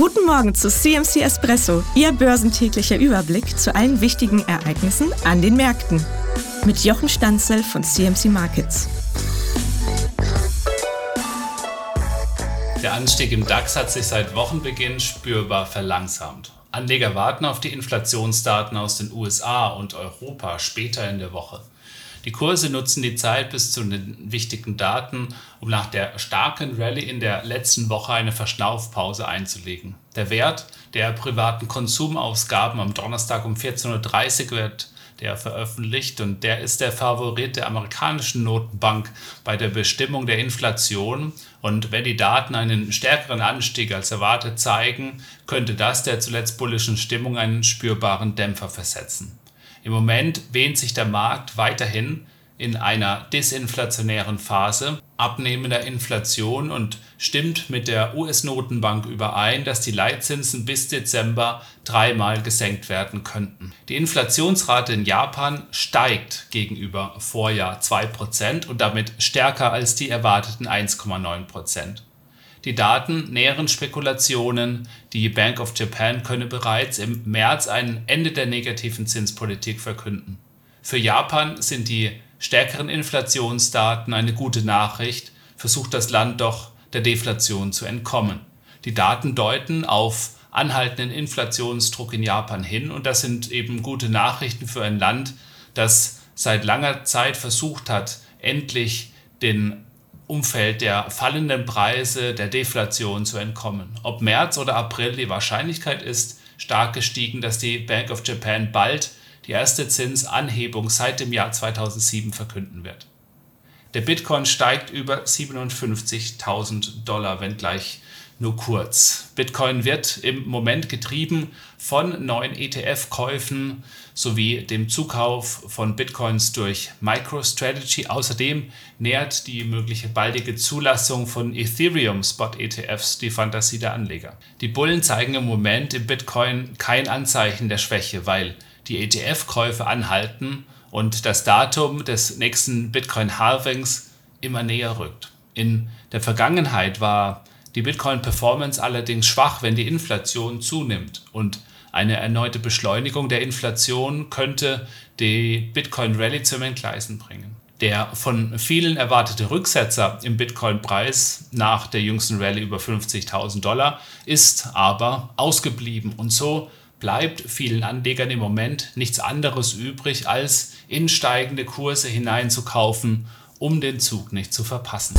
Guten Morgen zu CMC Espresso, Ihr börsentäglicher Überblick zu allen wichtigen Ereignissen an den Märkten. Mit Jochen Stanzel von CMC Markets. Der Anstieg im DAX hat sich seit Wochenbeginn spürbar verlangsamt. Anleger warten auf die Inflationsdaten aus den USA und Europa später in der Woche. Die Kurse nutzen die Zeit bis zu den wichtigen Daten, um nach der starken Rallye in der letzten Woche eine Verschnaufpause einzulegen. Der Wert der privaten Konsumausgaben am Donnerstag um 14.30 Uhr wird der veröffentlicht und der ist der Favorit der amerikanischen Notenbank bei der Bestimmung der Inflation. Und wenn die Daten einen stärkeren Anstieg als erwartet zeigen, könnte das der zuletzt bullischen Stimmung einen spürbaren Dämpfer versetzen. Im Moment wähnt sich der Markt weiterhin in einer disinflationären Phase abnehmender Inflation und stimmt mit der US-Notenbank überein, dass die Leitzinsen bis Dezember dreimal gesenkt werden könnten. Die Inflationsrate in Japan steigt gegenüber Vorjahr 2% und damit stärker als die erwarteten 1,9%. Die Daten nähren Spekulationen, die Bank of Japan könne bereits im März ein Ende der negativen Zinspolitik verkünden. Für Japan sind die stärkeren Inflationsdaten eine gute Nachricht, versucht das Land doch der Deflation zu entkommen. Die Daten deuten auf anhaltenden Inflationsdruck in Japan hin und das sind eben gute Nachrichten für ein Land, das seit langer Zeit versucht hat, endlich den Umfeld der fallenden Preise, der Deflation zu entkommen. Ob März oder April die Wahrscheinlichkeit ist stark gestiegen, dass die Bank of Japan bald die erste Zinsanhebung seit dem Jahr 2007 verkünden wird. Der Bitcoin steigt über 57.000 Dollar, wenngleich nur kurz. Bitcoin wird im Moment getrieben von neuen ETF-Käufen sowie dem Zukauf von Bitcoins durch MicroStrategy. Außerdem nährt die mögliche baldige Zulassung von Ethereum Spot ETFs die Fantasie der Anleger. Die Bullen zeigen im Moment im Bitcoin kein Anzeichen der Schwäche, weil die ETF-Käufe anhalten und das Datum des nächsten Bitcoin-Halvings immer näher rückt. In der Vergangenheit war die Bitcoin-Performance allerdings schwach, wenn die Inflation zunimmt. Und eine erneute Beschleunigung der Inflation könnte die Bitcoin-Rallye zum Entgleisen bringen. Der von vielen erwartete Rücksetzer im Bitcoin-Preis nach der jüngsten Rallye über 50.000 Dollar ist aber ausgeblieben. Und so bleibt vielen Anlegern im Moment nichts anderes übrig, als in steigende Kurse hineinzukaufen, um den Zug nicht zu verpassen.